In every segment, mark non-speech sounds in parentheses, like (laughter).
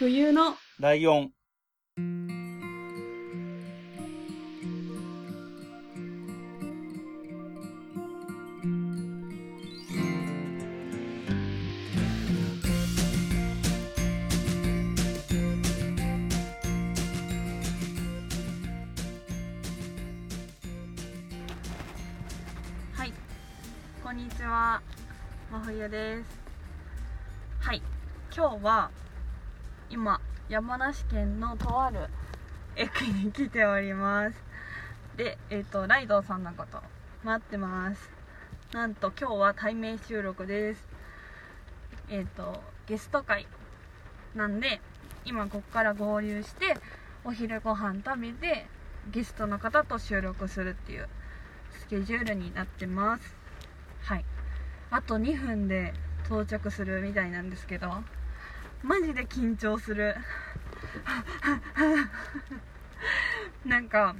冬の。ライオン。はい。こんにちは。真冬です。はい。今日は今山梨県のとある駅に来ております。でえっ、とライドさんのこと。待ってます。なんと今日は対面収録です。えっ、とゲスト会。なんで今ここから合流してお昼ご飯食べてゲストの方と収録するっていうスケジュールになってます。はい。あと2分で到着するみたいなんですけど。マジで緊張する。なんか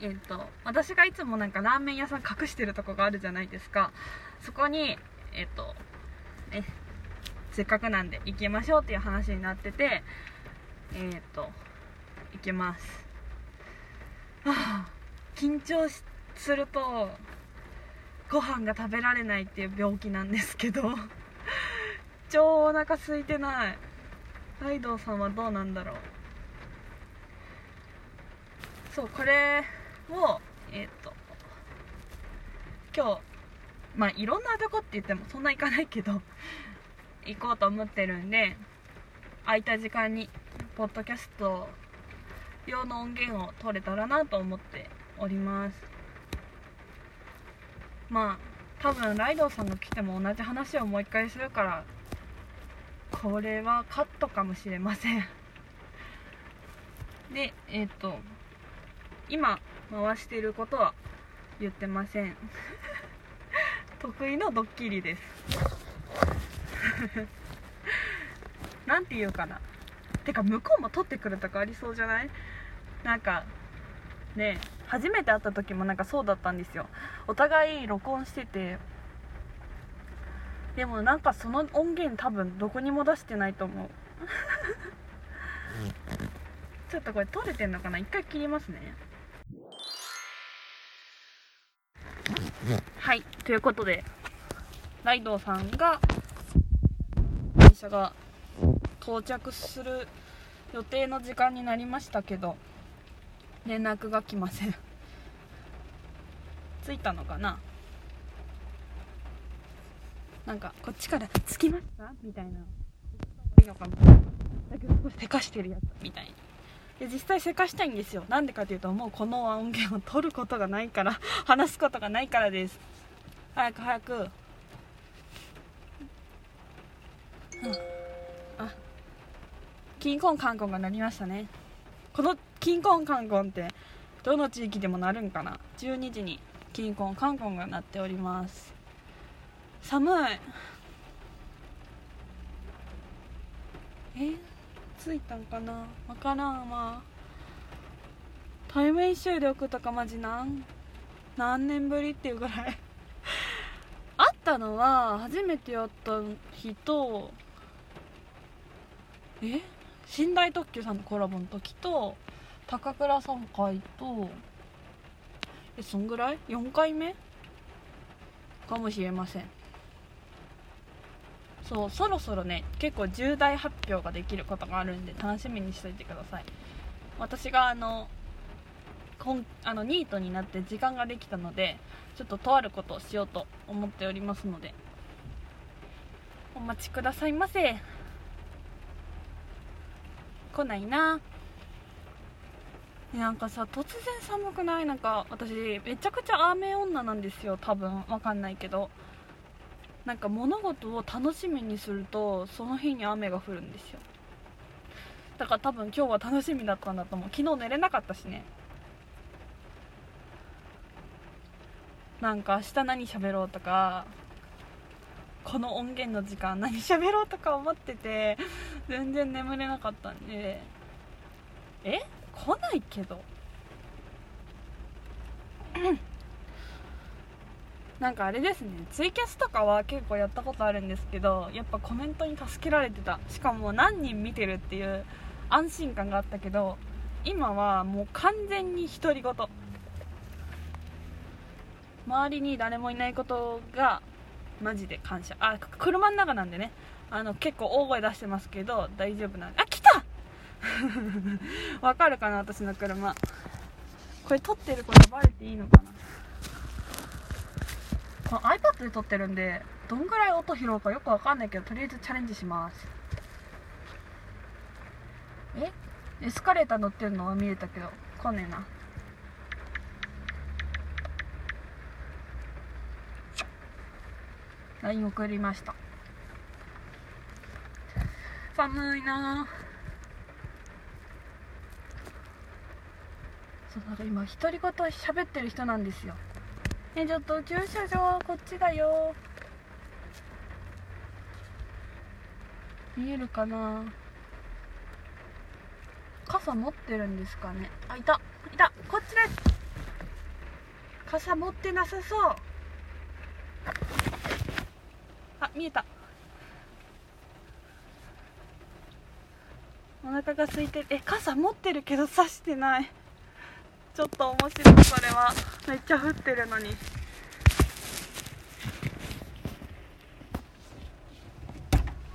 えっ、と私がいつもなんかラーメン屋さん隠してるとこがあるじゃないですか。そこにえっ、とねせっかくなんで行きましょうっていう話になっててえっ、と行きます。はあ緊張するとご飯が食べられないっていう病気なんですけど。超お腹空いてない。ライドウさんはどうなんだろう。そうこれをえっ、と今日まあいろんなとこって言ってもそんな行かないけど (laughs) 行こうと思ってるんで空いた時間にポッドキャスト用の音源を取れたらなと思っております。まあ多分ライドウさんが来ても同じ話をもう一回するからこれはカットかもしれません。でえっ、と今回していることは言ってません。(laughs) 得意のドッキリです。(laughs) なんて言うかな。てか向こうも撮ってくるとかありそうじゃない？なんかね初めて会った時もなんかそうだったんですよ。お互い録音しててでもなんかその音源多分どこにも出してないと思う。ちょっとこれ取れてんのかな？一回切りますね。はいということでライドウさんが電車が到着する予定の時間になりましたけど連絡が来ません。着いたのかな？なんかこっちから「着きました?」みたいな「いいのかもだけど少しせかしてるやつみたいにで実際せかしたいんですよ。なんでかというともうこの音源を取ることがないから。(laughs) 話すことがないからです。早く早く、うん、あ。キンコンカンコンが鳴りましたね。このキンコンカンコンってどの地域でもなるんかな？12時にキンコンカンコンが鳴っております。寒い。え？着いたんかな？わからんわ。対面収録とかマジなん？何年ぶりっていうぐらい。(laughs) 会ったのは初めて会った日とえ？寝台特急さんのコラボの時と高倉さん会とえそんぐらい ?4 回目？かもしれません。そうそろそろね結構重大発表ができることがあるんで楽しみにしといてください。私があのこんあのニートになって時間ができたのでちょっととあることをしようと思っておりますのでお待ちくださいませ。来ないな。なんかさ突然寒くない？なんか私めちゃくちゃ雨女なんですよ。多分わかんないけど。なんか物事を楽しみにするとその日に雨が降るんですよ。だから多分今日は楽しみだったんだと思う。昨日寝れなかったしね。なんか明日何喋ろうとかこの音源の時間何喋ろうとか思ってて全然眠れなかったんで。え？来ないけど。なんかあれですねツイキャスとかは結構やったことあるんですけどやっぱコメントに助けられてた。しかも何人見てるっていう安心感があったけど今はもう完全に独り言。周りに誰もいないことがマジで感謝。あ車の中なんでね。あの結構大声出してますけど大丈夫な。んであ来た! (laughs) わかるかな私の車。これ撮ってることバレていいのかな。この iPad で撮ってるんでどんぐらい音拾うかよくわかんないけどとりあえずチャレンジします。え？エスカレーター乗ってるの？は見えたけど。来ねえな。LINE 送りました。寒いな。そうだか今独り言喋ってる人なんですよ。ねちょっと駐車場こっちだよ。見えるかな。傘持ってるんですかね。あいた。いた。こっちです傘持ってなさそう。あ見えた。お腹が空いてえ傘持ってるけど差してない。ちょっと面白いそれは。めっちゃ降ってるのに。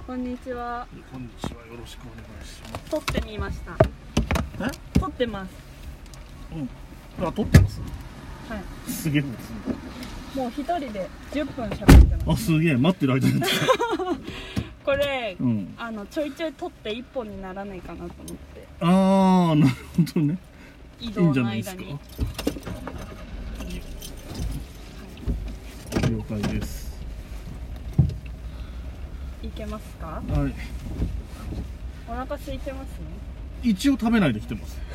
こんにちは。こんにちは。よろしくお願いします。撮ってみました。え？撮ってます。うん。あ撮ってます？はい。すげえもう一人で10分喋ってます。あすげえ待ってる間に。(laughs) これうん。あのちょいちょい撮って1本にならないかなと思って。ああなるほどねいいん移動のじゃないですか間に。了解ですいけますか？はい。お腹空いてますね。一応食べないで来てます。(laughs)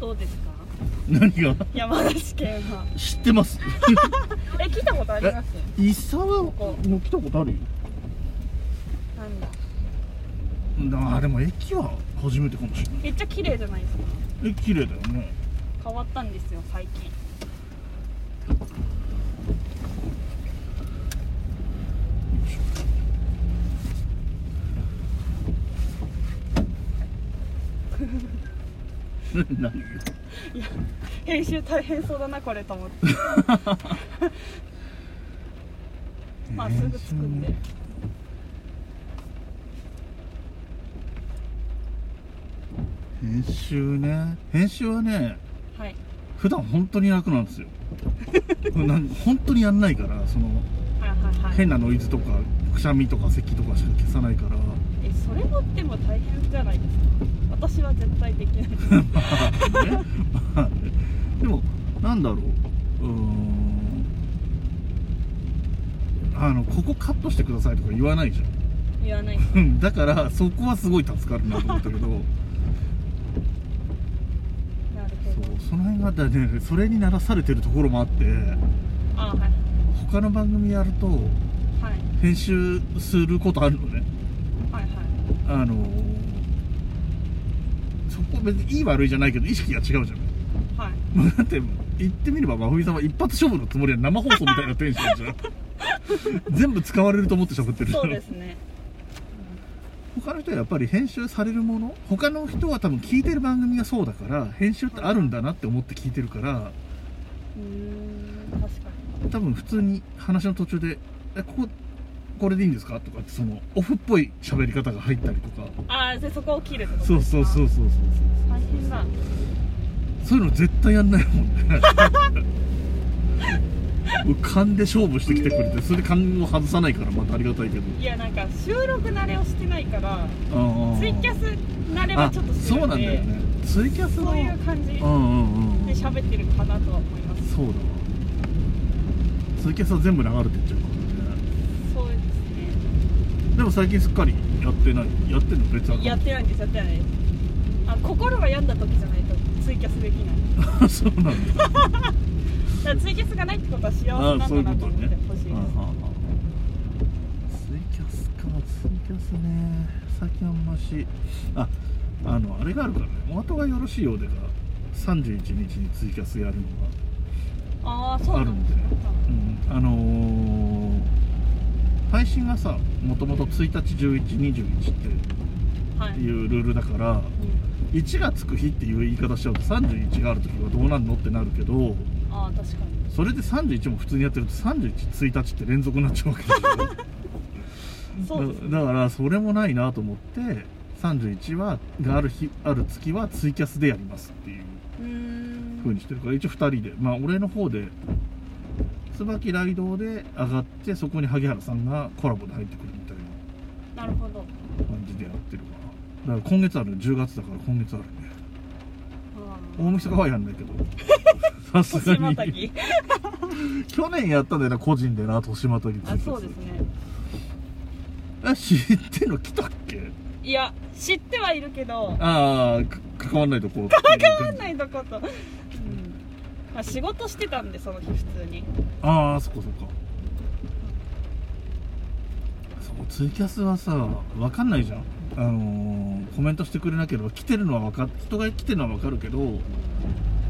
どうですか？何が？山梨県は。知ってます。(laughs) え来たことあります？伊沢も来たことある？よ何だあーでも駅は初めてかもしれない。めっちゃ綺麗じゃないですか。え綺麗だよね。変わったんですよ最近。(laughs) 何よいや編集大変そうだなこれと思って。(laughs) まあすぐ着くん編集ね。編集はねはい。普段本当に楽なんですよ。本当にやんないからそのはいはいはい。変なノイズとかくしゃみとか咳とかしか消さないから。えそれもでも大変じゃないですか。私は絶対できない。ですね。まあね。でもなんだろう。うーん。あのここカットしてくださいとか言わないじ言わない (laughs) だからそこはすごい助かるなと思ったけどなるほどその辺がねそれにならされてるところもあってあはい。他の番組やるとはい。編集することあるのね。はいはい。あのそこ別にいい悪いじゃないけど意識が違うじゃん。はい。もうだって言ってみれば真冬さんは一発勝負のつもりは生放送みたいなテンションじゃん。(laughs) 全部使われると思って喋ってるじゃん。そうですね他の人はやっぱり編集されるもの他の人は多分聞いてる番組がそうだから編集ってあるんだなって思って聞いてるからうーん確か多分普通に話の途中で「えこここれでいいんですか?」とかってそのオフっぽい喋り方が入ったりとか。にああでそこを切るってことそうですかそうそうそうそう。大変だ。そういうの絶対やんないもんね (laughs) もう勘で勝負してきてくれてそれで勘を外さないからまたありがたいけど。いやなんか収録慣れをしてないからあツイキャス慣れはちょっとしてるんでそうなんだよね。ツイキャスのそういう感じで喋ってるかなとは思います。そうだわ。ツイキャスは全部流れてっちゃうからね。そうですねでも最近すっかりやってないやってんの別アカウン？トやってないんですやってないです。あ心が病んだ時じゃないとツイキャスできない。(laughs) そうなんだだからツイキャスがないってことは幸せなんだなと思ってほしいです。あはあはあツイキャスかツイキャスね。最近あんまし。ああのあれがあるからね。お後がよろしいようでが31日にツイキャスやるのがあるんで、うん、あのー配信がさもともと1日1121ってはい、いうルールだからうん。1がつく日っていう言い方しちゃうと31がある時はどうなんのってなるけどああ確かに。それで31も普通にやってると311日って連続になっちゃうわけですょ？(laughs) だだからそれもないなと思って31はがある日ある月はツイキャスでやりますっていううーん。風にしてるから一応2人で。まあ俺の方で椿ライドで上がってそこに萩原さんがコラボで入ってくるみたいななるほど。感じでやってるかなだから今月ある10月だから今月あるね。あ大晦日はやんないけど。(laughs) さすがに。(laughs) 去年やったんだよな個人でな年またぎあそうですね。え知ってんの来たっけ？いや知ってはいるけど。ああか関わんないとこ。(laughs) 関わんないとこと、うん。まあ、仕事してたんでその日普通に。ああそっかそっか。そうツイキャスはさ分かんないじゃんあのーコメントしてくれなければ来てるのは分か人が来てるのは分かるけど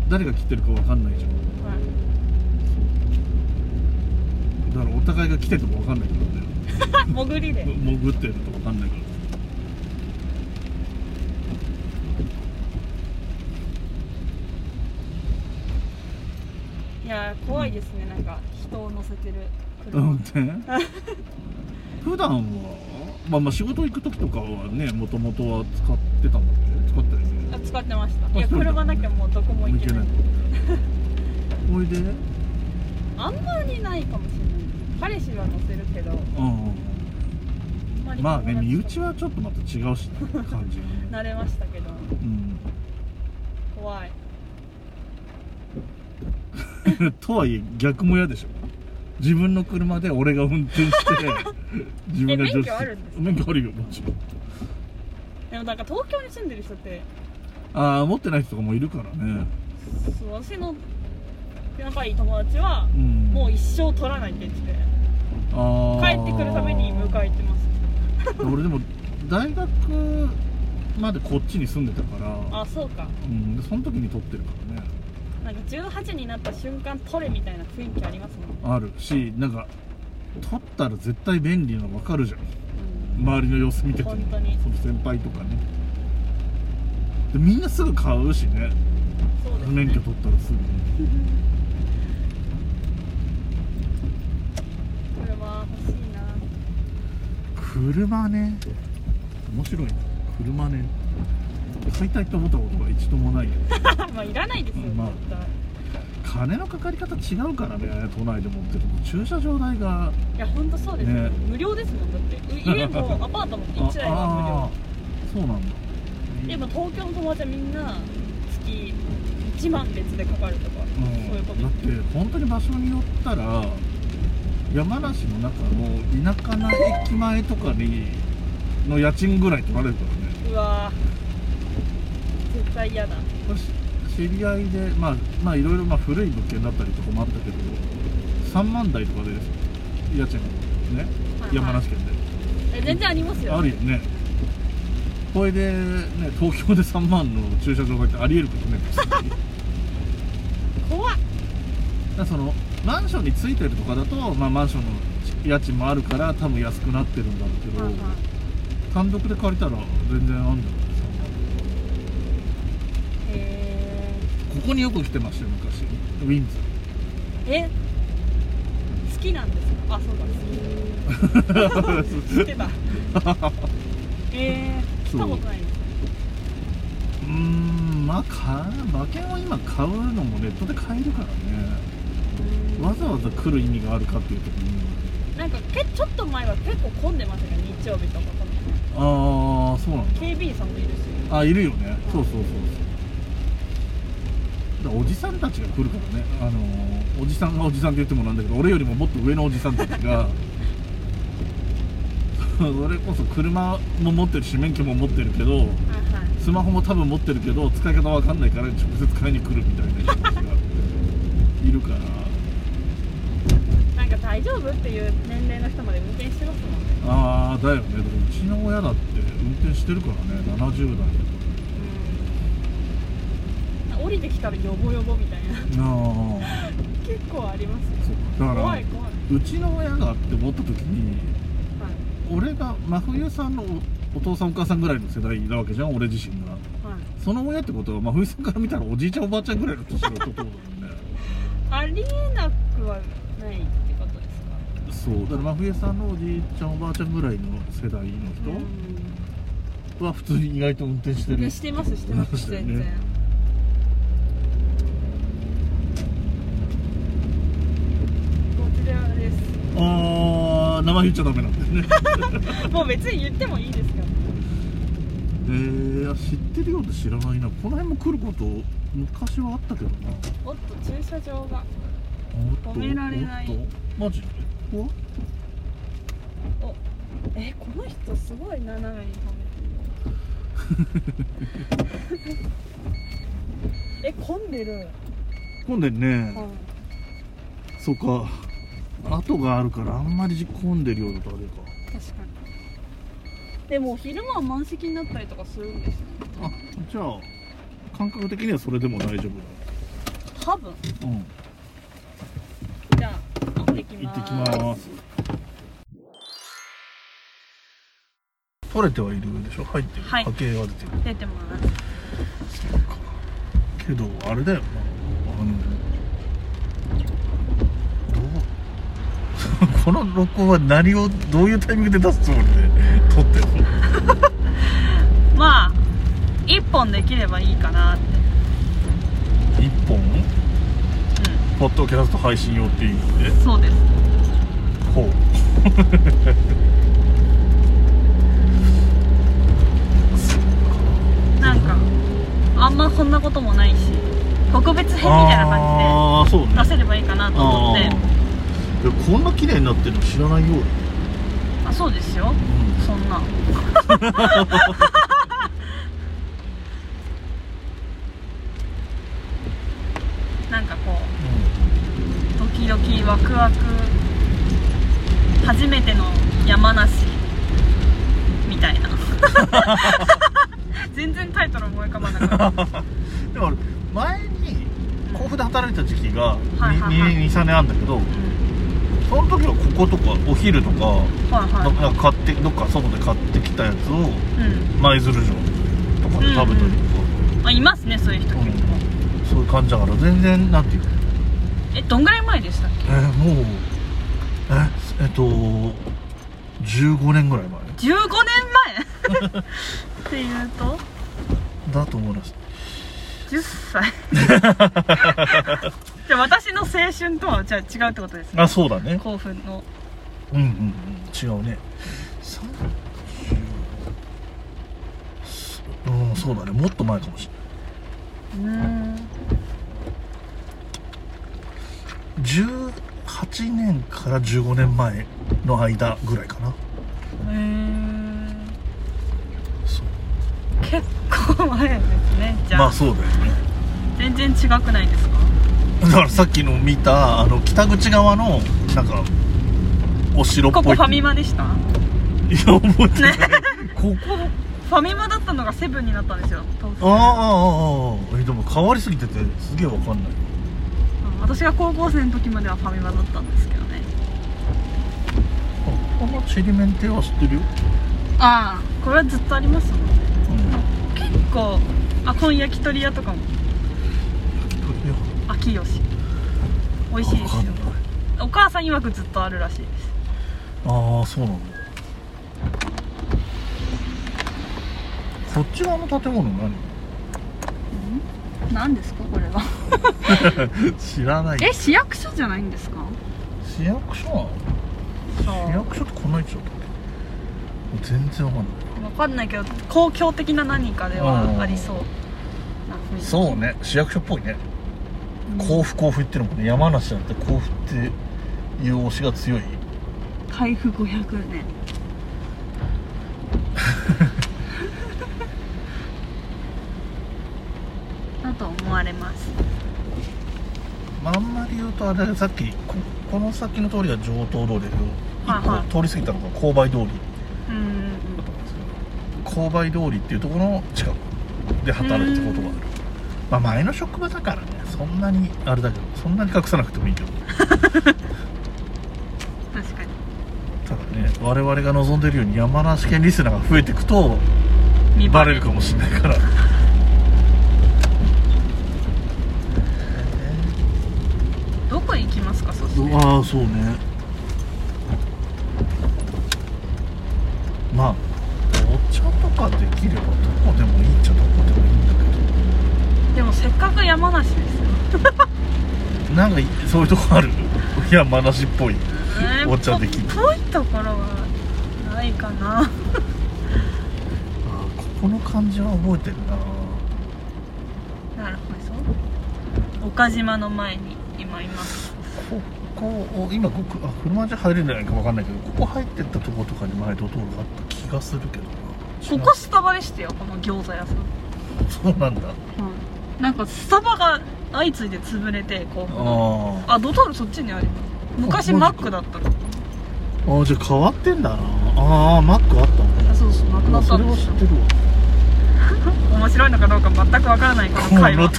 誰が来てるか分かんないじゃん。はい。だからお互いが来てるとこ分かんないからね潜りで。潜ってると分かんないから。いやー怖いですね。なんか人を乗せてる運車、転 (laughs) 普段は？まあまあ仕事行く時とかはねもともとは使ってたんだっけ？使ったよねあ使ってました。いや車なきゃもうどこも行けない。おいで。あんまりないかもしれない。彼氏は乗せるけど。うんまあね身内はちょっとまた違うしね感じ (laughs) 慣れましたけど。うん。怖い。(laughs) とはいえ逆も嫌でしょ自分の車で俺が運転して (laughs) 自分がえ免許あるんですか？免許あるよもちろん。でもなんか東京に住んでる人ってああ持ってない人とかもいるからね。そう私の仲いい友達はうん。もう一生取らないって言っててあー。帰ってくるために迎え行ってます。(laughs) 俺でも大学までこっちに住んでたから。あそうか。うんでその時に撮ってるからねなんか18になった瞬間取れみたいな雰囲気ありますもん、あるしなんか撮ったら絶対便利なの分かるじゃん。うん周りの様子見てて本当に。その先輩とかね。でみんなすぐ買うしね。そうですね。免許取ったらすぐ。(laughs) に車欲しいな。車ね。面白いな。車ね買いたいと思ったことが一度もないよ。(laughs) まあいらないですよ、まあ絶対金のかかり方違うからね都内で持ってると駐車場代がいや本当そうですよ、ね。無料ですもんだって。う (laughs) 家もアパートも1台はああそうなんだ。無料でも東京の友達はみんな月1万別でかかるとか、うん。そういうことだって本当に場所によったら山梨の中の田舎な駅前とかにの家賃ぐらい取られるからね。うわ対嫌だ。私知り合いでまあまあいろいろまあ古い物件だったりとかもあったけど3万台とかで家賃ね、はいはい。山梨県で。え全然ありますよ。あるよね。これでね東京で3万の駐車場代ってありえることね。(laughs) 怖っ。だそのマンションについてるとかだと、まあ、マンションの家賃もあるから多分安くなってるんだろうけど、はいはい。単独で借りたら全然あんじゃないここによく来てましたよ昔。ウィンズ。ーえ？好きなんですか？あそうだ好き。知ってた。(laughs) えー、来たことないですうーんまあか馬券を今買うのもネットで買えるからね。わざわざ来る意味があるかっていう時に。なんかけちょっと前は結構混んでましたけど日曜日とか。ああそうなんだ。警備員さんもいるし。あいるよね。そうそうそうそうおじさんたちが来るからね。あのーおじさんがおじさんって言ってもなんだけど俺よりももっと上のおじさんたちが (laughs) それこそ車も持ってるし免許も持ってるけどスマホも多分持ってるけど使い方わかんないから直接買いに来るみたいな人たちがいるから。なんか大丈夫？っていう年齢の人まで運転してますもんね。ああだよね。だからうちの親だって運転してるからね。70代。とか降りてきたらヨボヨボみたいな。あ結構ありますね。だから怖い怖い。うちの親がって思った時にはい。俺が真冬さんのおお父さんお母さんぐらいの世代なわけじゃん俺自身が。はい。その親ってことは真冬さんから見たらおじいちゃんおばあちゃんぐらいの年のことだもんねありえなくはないってことですか？そう。だから真冬さんのおじいちゃんおばあちゃんぐらいの世代のう人は普通に意外と運転してる。してますしてます (laughs) 全然こちらですああ名前言っちゃダメなんだよね。(laughs) もう別に言ってもいいですかえー、知ってるようで知らないな。この辺も来ること昔はあったけどな。おっと駐車場が。止められない。マジ？でうわおえこの人すごい斜めに止めてる。(laughs) (laughs) え混んでる、混んでんね、はい。そうか後があるからあんまり混んでるようだとあれか。確かに。でも昼間は満席になったりとかするんですね。あじゃあ感覚的にはそれでも大丈多分。夫うん。じゃあ行ってき行ます。ってきます。取れてはいるでしょ？入ってる、はい。波形は出てる。出てます。けどあれだよ。なあのどうこの録音は何をどういうタイミングで出すつもりで撮ってるの？(laughs) まあ一本できればいいかなって。一本？ポッドキャスト配信用っていう意味で？うんそうです。ほう。なんかあんまこんなこともないし特別編みたいな感ああそうね。じで出せればいいかなと思ってこんな綺麗になってるの知らないよ。あそうですよ。うん。そんな。(laughs) なんかこうドキドキワクワク初めての山梨みたいな。(laughs) 全然タイトル思い浮かばなかった。(laughs) でも前に甲府で働いた時期がはいはいはい。23年あるんだけどうんその時はこことかお昼とかはいどはなんか買ってどっか外で買ってきたやつをいうん。舞鶴城とかで食べたりとか、あいますねそういう人結構、そういう感じだから全然なんていうの？えどんぐらい前でしたっえーもうええっと15年ぐらいけ15年前？(laughs) っていうと？前だと思います。10歳 (laughs) じゃあ私の青春とはじゃあ違うってことですね。あそうだね。興奮の。うんうんうん。違うね。30うんそうだね。もっと前かもしれない。うーん18年から15年前の間ぐらいかな。へえそう。結構前ですねじゃあ、まあそうだよね。全然違くないですか？だからさっきの見たあの北口側のなんかお城っぽい。ここファミマでした？いや覚えてない、ここ。ファミマだったのがセブンになったんですよ当時。ああああああえでも変わりすぎててすげえわかんない。うん私が高校生の時まではファミマだったんですけどね。あこのちりめん亭は知ってるよ、ああこれはずっとありますもんね。うん、結構あこの焼き鳥屋とかも屋秋吉美味しいですよ。お母さん曰くずっとあるらしいです。ああそうなんだ。こっち側の建物何？何ですかこれは？(laughs) 知らない。え市役所じゃないんですか？市役所なの？市役所ってこんな位置だったっけ？全然わかんない。分かんないけど公共的な何かではありそうそうね。市役所っぽいね。うん甲府甲府っていうのもね。山梨じゃなくて甲府っていう推しが強い。開封500年。(laughs) だと思われます。まああんまり言うとあれさっきここの先の通りが上東通りだけど個通り過ぎたのが勾配通り。勾配通りっていうところの近くで働いたことがある。まあ前の職場だからねそんなにあれだけどそんなに隠さなくてもいいけど。(laughs) 確かに。ただね我々が望んでるように山梨県リスナーが増えていくと見バレるかもしれないから。(laughs) どこ行きますかそして。ああそうね。まあお茶とかできればどこでもいいっちゃどこでもいいんだけでもせっかく山梨です (laughs) なんかいそういうとこある？(laughs) 山梨っぽい。えーお茶できる。ぽぽいところはないかな。あーここの感じは覚えてるな。なるほど。岡島の前に今います。ここを今ここあ車じゃ入れないか分かんないけどここ入ってったとことかに前ドトールがあった気がするけどな。ここスタバでしたよこの餃子屋さん、そうなんだ。なんかスタバが相次いで潰れてこうああドトールそっちにあります。昔あマックだったの。ーあーじゃあ変わってんだな。ああマックあったあそうそうなくなあそれったんですよ。は知ってるわ。(laughs) 面白いのかどうか全くわからないここの会話。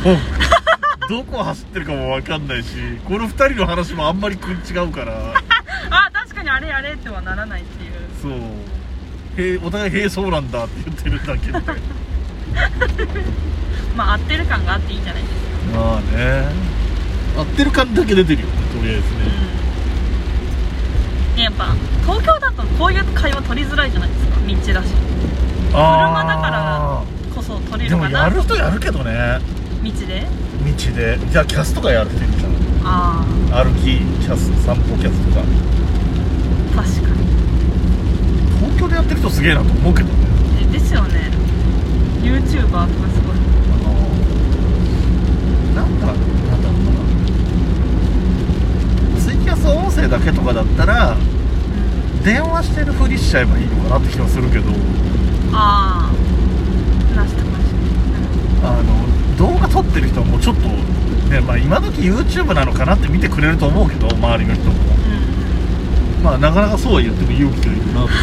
どこ走ってるかも分かんないしこの2人の話もあんまり食い違うから。(laughs) あ確かにあれあれってはならないっていう。そう。へえお互い「へえそうなんだ」って言ってるだけで。(laughs) まあ合ってる感があっていいんじゃないですかまあね。合ってる感だけ出てるよ。ねとりあえずね。うやっぱ東京だとこういう会話取りづらいじゃないですか？道だし。あ車だからこそ取れでもるかな。やる人やるけどね。道で？道で。じゃあキャスとかやる人いるじゃんああ歩きキャス散歩キャスとか。確かに。東京でやってる人すげえなと思うけどね。えですよね。YouTuber とかすごいあのなんだなんだろうなツイキャス音声だけとかだったら電話してるふりしちゃえばいいのかなって気がするけど。ああ話してましあの動画撮ってる人はもうちょっとねまあ今時 YouTube なのかなって見てくれると思うけど周りの人も。たうん。まあなかなかそうは言っても勇気がいるなと。(laughs)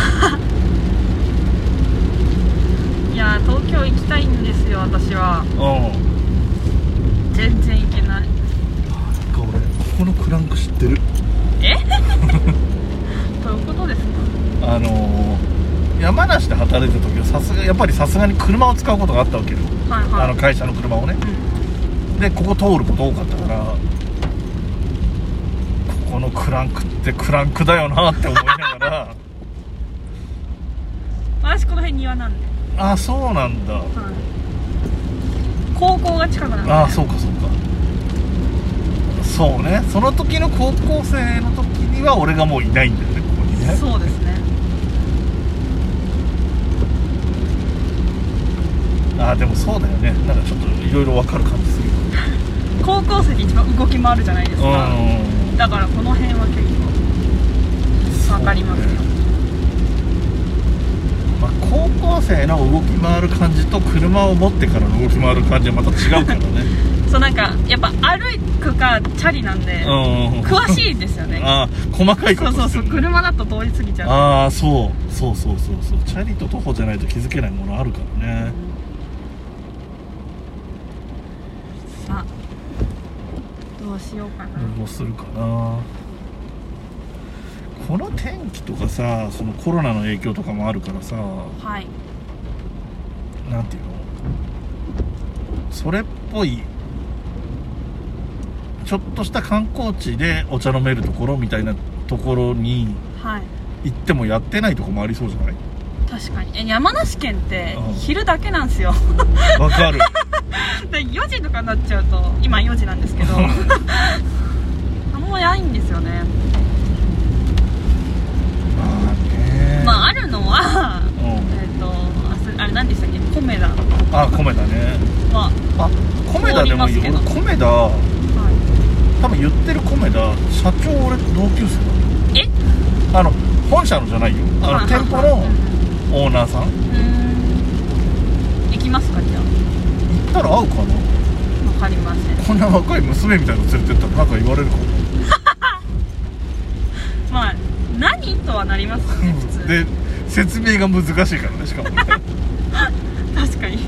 いやー東京行きたいんですよ私は。うん。全然行けない。なんか俺ここのクランク知ってるえどういうことですかあのー山梨で働いてた時はさすがやっぱりさすがに車を使うことがあったわけよ。はいはい。あの会社の車をね。うん。でここ通ること多かったからここのクランクってクランクだよなって思いながら。(laughs) 私この辺庭なんで、あそうなんだ。はい、高校が近くなんで。あそうかそうか。そうね。その時の高校生の時には俺がもういないんだよねここにね。そうですねあでもそうだよね。なんかちょっといろいろ分かる感じする高校生で一番動き回るじゃないですか。うん。だからこの辺は結構わかりますよ。まあ、高校生の動き回る感じと車を持ってからの動き回る感じはまた違うからね。(laughs) そうなんかやっぱ歩くかチャリなんでうん詳しいんですよね。(laughs) ああ細かいこそうそうそう車だと通り過ぎちゃう。ああそう。そうそうそうそう。チャリと徒歩じゃないと気づけないものあるからねさあどうしようかな、どうするかな。この天気とかさそのコロナの影響とかもあるからさ。はい。なんていうの？それっぽいちょっとした観光地でお茶飲めるところみたいなところにはい。行ってもやってないとこもありそうじゃない？確かに。え山梨県ってうん。昼だけなんですよ。(laughs) わかる (laughs) で4時とかになっちゃうと今4時なんですけど (laughs) あんまないんですよね。まあね。まああるのはうん。えっ、とああれ何でしたっけ？コメダ。あ米だね。は、あ米田でもいい通りますけど。俺米田は多分言ってる米田社長俺同級生い、え？だあの本社のじゃないよ。あの店舗のうんオーナーさん。行うーん。行きますかじゃったら会うかな？あ分かりません。こんな若い娘みたいなの連れてったらなんか言われるかも。(laughs) まあ何とはなりますよね普通。で説明が難しいからねしかもね。(laughs) 確かに。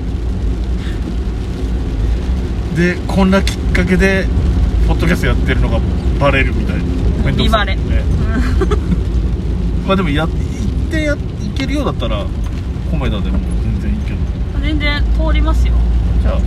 でこんなきっかけでポッドキャストやってるのがバレるみたいな。面倒くさい。よね。(laughs) まあでもや行ってや行けるようだったらコメダでも全然いいけど。うん全然通りますよじゃあ。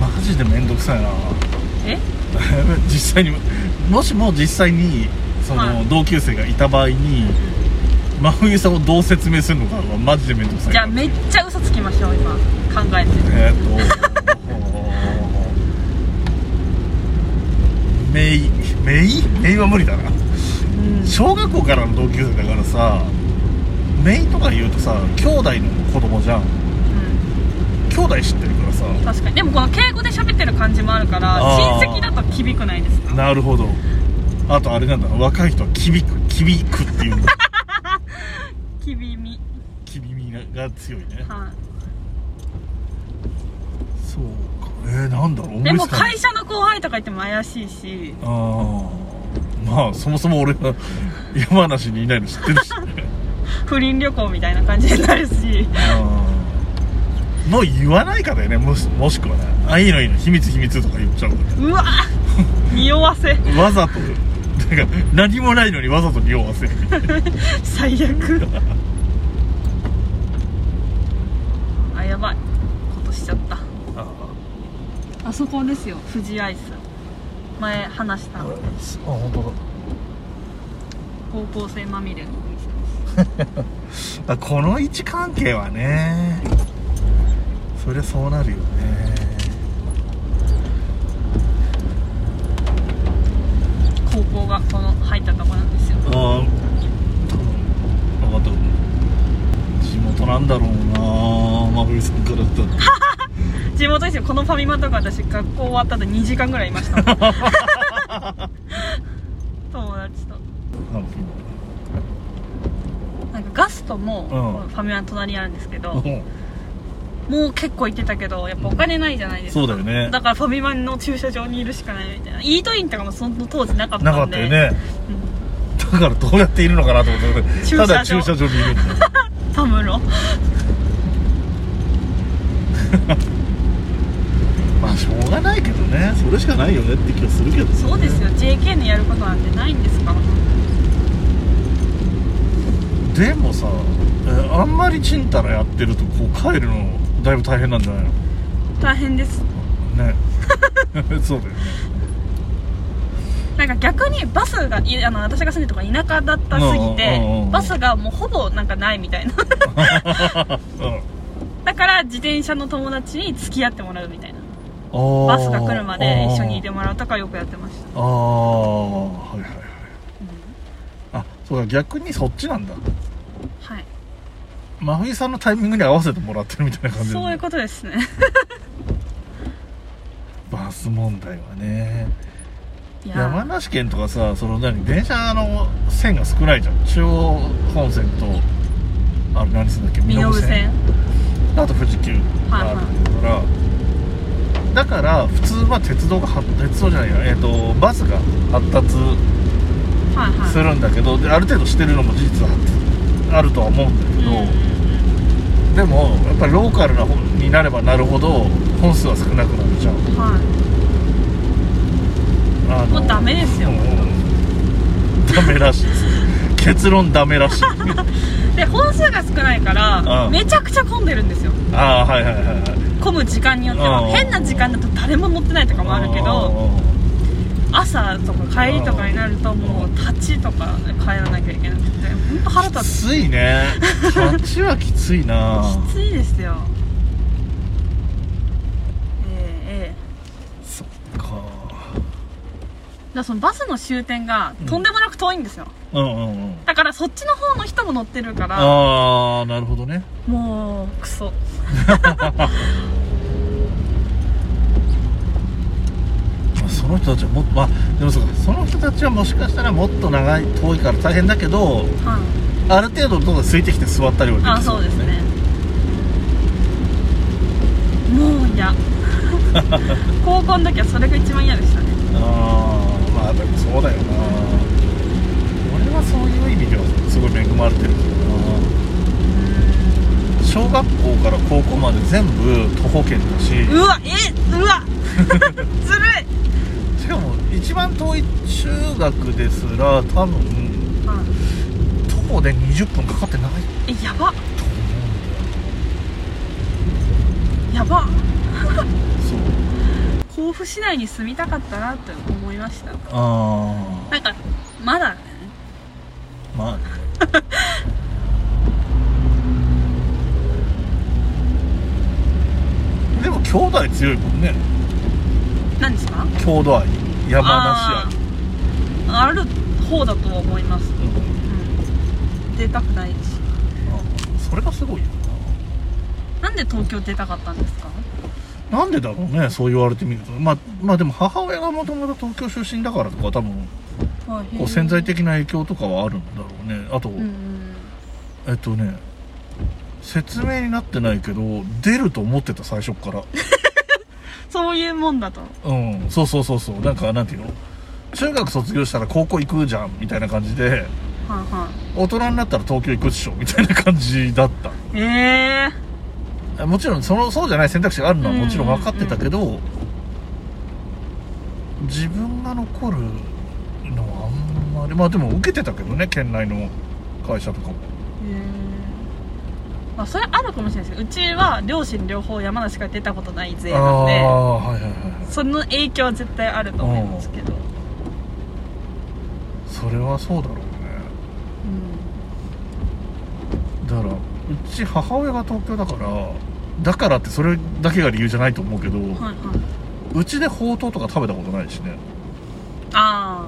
マジで面倒くさいな。え？(laughs) 実際にもしも実際にその、はい。同級生がいた場合に真冬さんをどう説明するのかはマジで面倒くさい。じゃあめっちゃ嘘つきましょう今。考えて。えーっとメイメイ？メイは無理だな。うん。小学校からの同級生だからさメイとか言うとさ兄弟の子供じゃん。う兄弟知ってるからさ。ん確かに。でもこの敬語で喋ってる感じもあるから親戚だと響くないですか？なるほど。あとあれなんだ。若い人はキビクキビクっていうんだきびみ。キビミが強いね。はそうか。えー、なんだろう。いでも会社の後輩とか言っても怪しいし。ああまあそもそも俺が (laughs) 山梨にいないの知ってるしね。(laughs) 不倫旅行みたいな感じになるし。うんもう言わないかだよね。もしもしくはね。あいいのいいの秘密秘密とか言っちゃうかうわ (laughs) 匂わせ。らわざとなんか何もないのにわざと匂わせる。みたいな最悪。あやばい。ことしちゃった。ああ。そこですよ。富士アイス。前話した。あ本当だ。高校生まみれのお店です。(laughs) あこの位置関係はねそりゃそうなるよね高校がこの入ったとこなんですよ。ああ多分分かった地元なんだろうな真冬さんからだったら。(laughs) 地元ですよ。このファミマとか私学校終わった後2時間ぐらいいました (laughs) 友達と。なんかガストも、うん。ファミマの隣にあるんですけど、うんもう結構行ってたけどやっぱお金ないじゃないですか、そうだよね。だからファミマの駐車場にいるしかないみたいな。イートインとかもその当時なかったんで。なかったよねうんだからどうやっているのかなと思って。ただ駐車場にいる。んだタムロまあしょうがないけどね。それしかないよねって気がするけど。ねそうですよ。JK のやることなんてないんですから。でもさえーあんまりちんたらやってるとこう帰るのだいぶ大変なんじゃないの？大変です。ね。(laughs) そうだよね。なんか逆にバスがいあの私が住んでるとこ田舎だったすぎうんうんうんうんてバスがもうほぼなんかないみたいな。うん。だから自転車の友達に付き合ってもらうみたいな。あー。バスが来るまで一緒にいてもらうとかよくやってました。ああはいはいはい。あそうか逆にそっちなんだ。はい真冬さんのタイミングに合わせてもらってるみたいな感じそういうことですね。(laughs) バス問題はね。山梨県とかさその何電車の線が少ないじゃん。中央本線とあれ何線だっけ？身延線。あと富士急があるから、だから普通は鉄道が発鉄道じゃないや、えー、とバスが発達はいはい。するんだけど、である程度してるのも事実はあるとは思うんだけど、うんでもやっぱりローカルな本になればなるほど本数は少なくなるじゃんはい。あもうダメですよ。うんダメらしいです。(laughs) 結論ダメらしい。(laughs) で本数が少ないからうん。めちゃくちゃ混んでるんですよ。ああはいはいはいはい。混む時間によっては。うん。変な時間だと誰も乗ってないとかもあるけど朝とか帰りとかになるともう立ちとか帰らなきゃいけなくて本当腹き立つ。ついね。立ちはきついな。きついですよ。ええええ。そっか。だそのバスの終点がとんでもなく遠いんですよ、うんうんうん。だからそっちの方の人も乗ってるから。ああなるほどね。もうクソ (laughs) まあその人たちはもっとまあでもそその人たちはもしかしたらもっと長い遠いから大変だけどはある程度のところで空いてきて座ったりはできいあそうですね。嫌。(laughs) 高校の時はそれが一番嫌でしたね。ああまあでもそうだよな。俺はそういう意味ではすごい恵まれてるけどな。小学校から高校まで全部徒歩圏だし。うわえうわ。(laughs) ずるい一番遠い中学ですら多分徒歩で20分かかってない。えやば。と思う。んやば。そう。甲府市内に住みたかったなって思いました。あなんかまだね。あまあね。(laughs) でも兄弟強いもんね。何ですか？郷土愛山あ梨ーある方だとは思います、愛、うん。うん、出たくないし。あそれがすごいよなんで東京出たかったんですか？ななんでだろうねそう言われてみると。まあまあでも母親がもともと東京出身だからとか多分こう潜在的な影響とかはあるんだろうね。あと、うんうん。えっとね説明になってないけど出ると思ってた最初っからそういうもんだと。うん。そうそうそうそう。なんかなんていうの？中学卒業したら高校行くじゃんみたいな感じで。はいは大人になったら東京行くっしょ。みたいな感じだった。いええもちろんそのそうじゃない選択肢があるのはもちろん分かってたけど、自分が残るのはあんまり。まあでも受けてたけどね県内の会社とかもまあそれあるかもしれないですけどうちは両親両方山梨から出たことない勢あなんであはいはいはいその影響は絶対あると思いますけど。それはそうだろうね。うん。だからうち母親が東京だからだからってそれだけが理由じゃないと思うけど、はいはい。うちでほうとうとか食べたことないしね、あ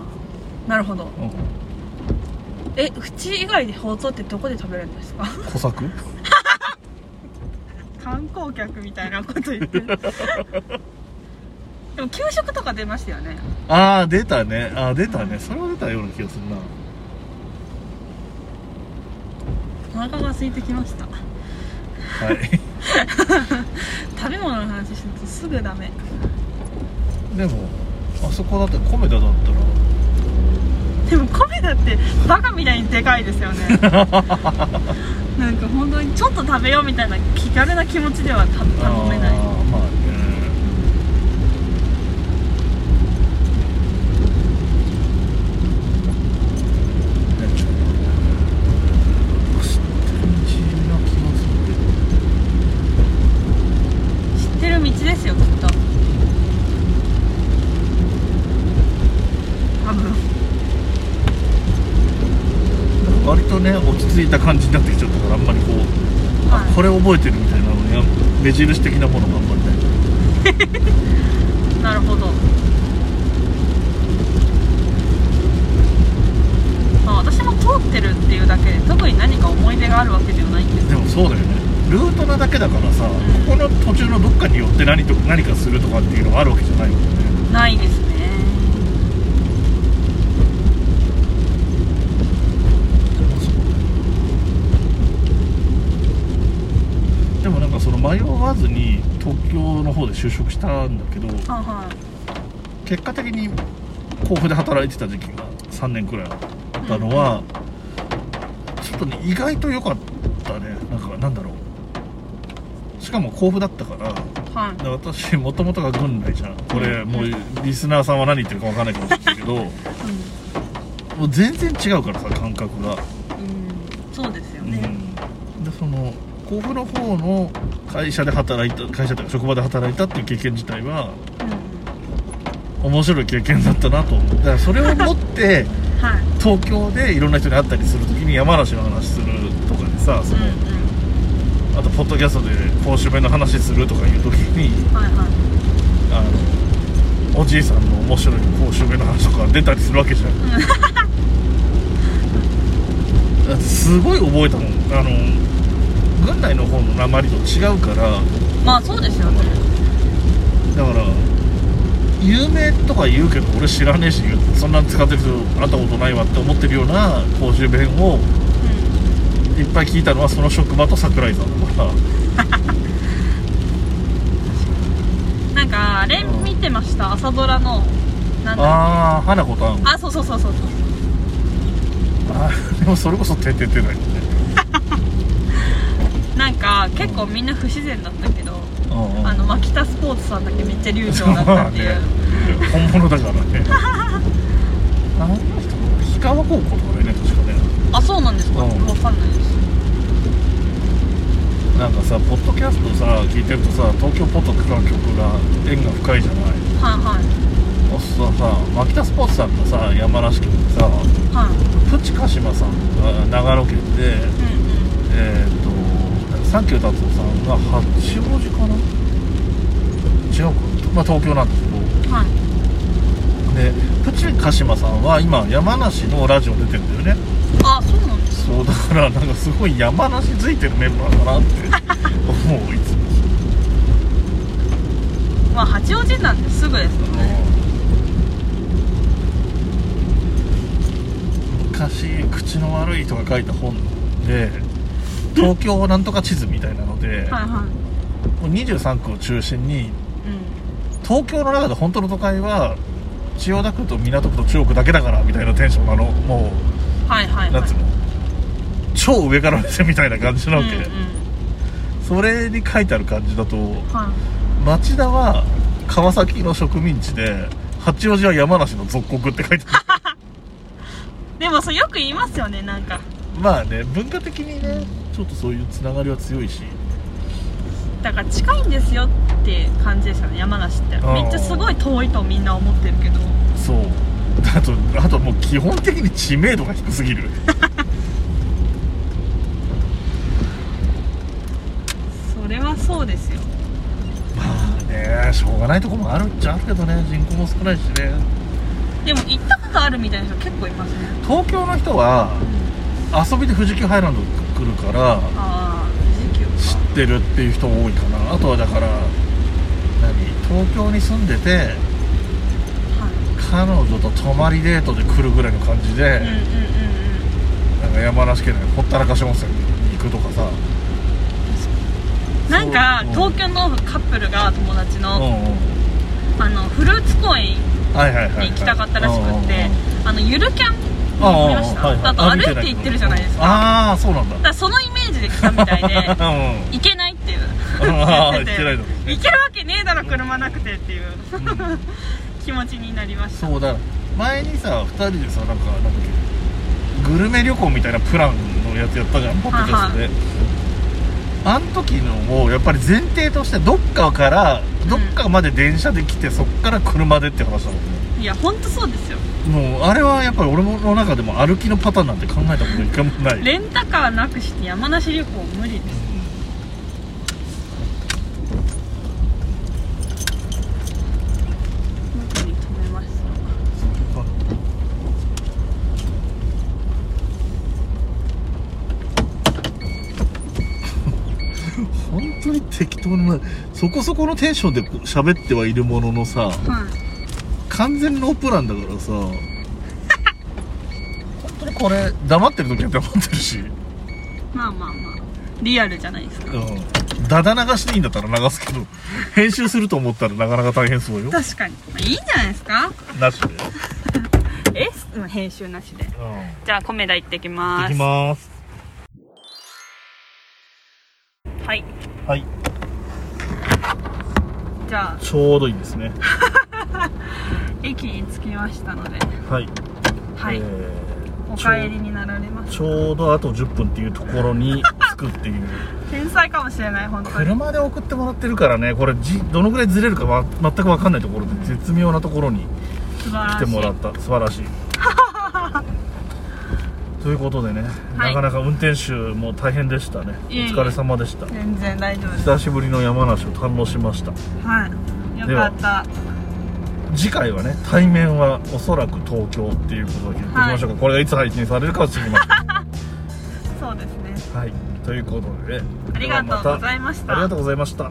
あなるほど。うん、えうち以外でほうとうってどこで食べるんですか？(laughs) 小作？観光客みたいなこと言ってる。(laughs) でも給食とか出ましたよね。ああ出たね。ああ出たね。それは出たような気がするな。お腹が空いてきました。はい。(laughs) 食べ物の話するとすぐダメ。でもあそこだって米田だったら。でも米だってバカみたいにでかいですよね (laughs) なんか本当にちょっと食べようみたいな気軽な気持ちではた頼めない。あーまあね。知ってる道ですよきっと。多分。割とね落ち着いた感じになってきちゃったからあんまりこう、あはい。これ覚えてるみたいなのに目印的なものがあんまりない。(laughs) なるほど。まあ私も通ってるっていうだけで特に何か思い出があるわけではないんです。でもそうだよね。ルートなだけだからさ、ん。ここの途中のどっかによって何と何かするとかっていうのがあるわけじゃないもんね。ないですねでもなんかその迷わずに東京の方で就職したんだけどはいはい。結果的に甲府で働いてた時期が3年くらいあったのは、ちょっとね意外と良かったね。なんかなんだろう。しかも甲府だったからはい。で私もともとが軍内じゃん。これもうリスナーさんは何言ってるか分かんないかもしれないけどもう全然違うからさ感覚が、うん、うん、そうですようん、ね、でその甲府の方の会社で働いた会社というか職場で働いたっていう経験自体はうん。面白い経験だったなとだからそれを持って (laughs) はい。東京でいろんな人に会ったりするときに山梨の話するとかでさその、うん。あとポッドキャストで公衆弁の話するとかいうときにうんはいはい。あのおじいさんの面白い公衆弁の話とか出たりするわけじゃん。(laughs) すごい覚えたもん。あの軍内の方の鉛と違うからまあそうですよね。だから有名とか言うけど俺知らねえしそんなん使ってる人会ったことないわって思ってるような公衆弁をいっぱい聞いたのはその職場と桜井さんだから。(laughs) なんかあれ見てました？朝ドラのなんだああ花子たん。あそうそうそうそう。そうあでもそれこそてんてんてんだよねなんか結構みんな不自然だったけどうんうん。あの牧田スポーツさんだけめっちゃ流暢だったっていう、ね (laughs) 本物だからね。あの人氷川高校とかだよね確かね。あそうなんですか、うん。わかんないです。なんかさポッドキャストさ聞いてるとさ東京ポッドからの曲が縁が深いじゃない。はいはい。そうすさ牧田スポーツさんがさ山梨県でさはい。プチ鹿島さんが長野県でうんえっ、とサンキュー達夫さんが八王子かな？違うか。まあ東京なんですけど。うんはい。でプチ鹿島さんは今山梨のラジオ出てるんだよね。あそうなんですそうだからなんかすごい山梨付いてるメンバーだなって。思ういつもまあ八王子なんですぐですもんね。昔口の悪い人が書いた本で東京なんとか地図みたいなので、はいはい。もう23区を中心にうん。東京の中で本当の都会は千代田区と港区と中央区だけだからみたいなテンションなの。もはいはいうはい。うの？超上から目線みたいな感じなわけ、うんうん。それに書いてある感じだとは町田は川崎の植民地で八王子は山梨の属国って書いてあい (laughs) でもそうよく言いますよねなんか。るまあね文化的にねちょっとそういうつながりは強いし。だから近いんですよって感じですよね山梨って。ー。めっちゃすごい遠いとみんな思ってるけど。そう。(laughs) あとあともう基本的に知名度が低すぎる。(laughs) それはそうですよ。まあねしょうがないとこもあるっちゃあるけどね。人口も少ないしね。でも行ったことあるみたいな人結構いますね。東京の人は遊びで富士急ハイランド来るから知ってるっていう人多いかな。あとはだから何？東京に住んでてはい。彼女と泊まりデートで来るぐらいの感じで、なんか山梨県のほったらかし温泉に行くとかさ。なんか東京のカップルが友達うんの,、うん。あのフルーツ公園に行きたかったらしくって、あのゆるキャン見ましたあと歩いて行ってるじゃないですか。ああそうなんだ。だからそのイメージで来たみたいで (laughs) うん。行けないっていう。ああ (laughs) 言ってて。行ってないの行けるわけねえだろ車なくてっていう。気持ちになりました。そうだ前にさ2人でさなんかなんだっけグルメ旅行みたいなプランのやつやったじゃんポッドキャストで。あん時のもやっぱり前提としてどっかからどっかまで電車で来てそっから車でって話だもんね。いや本当そうですよもうあれはやっぱり俺の中でも歩きのパターンなんて考えたこと一回もない。レンタカーなくして山梨旅行無理です。どこに止めました本当に適当なそこそこのテンションで喋ってはいるもののさはい完全ノープランだからさ。本当にこれ黙ってる時は黙ってるし。まあまあまあ。リアルじゃないですか。うん。ダダ流しでいいんだったら流すけど編集すると思ったらなかなか大変そうよ。確かに、まあ、いいんじゃないですか。なしで。(laughs) え？うん編集なしで。うん。じゃあ米田行ってきます。いきます。はい。はい。じゃあ。ちょうどいいですね (laughs) 駅に着きましたのではい。はい、えーお帰りになられます。ちょうどあと10分っていうところに (laughs) 着くっていう。天才かもしれない本当に。車で送ってもらってるからねこれじどのぐらいずれるかわ全く分かんないところで絶妙なところに来てもらった。素晴らしい。(laughs) ということでね、はい。なかなか運転手も大変でしたね。お疲れ様でした。全然大丈夫です。久しぶりの山梨を堪能しました。はい。よかった次回はね対面はおそらく東京っていうことで言っておきましょうか、これがいつ配信されるかは知りません。(laughs) そうですね。はい。ということでありがとうございました。ありがとうございました。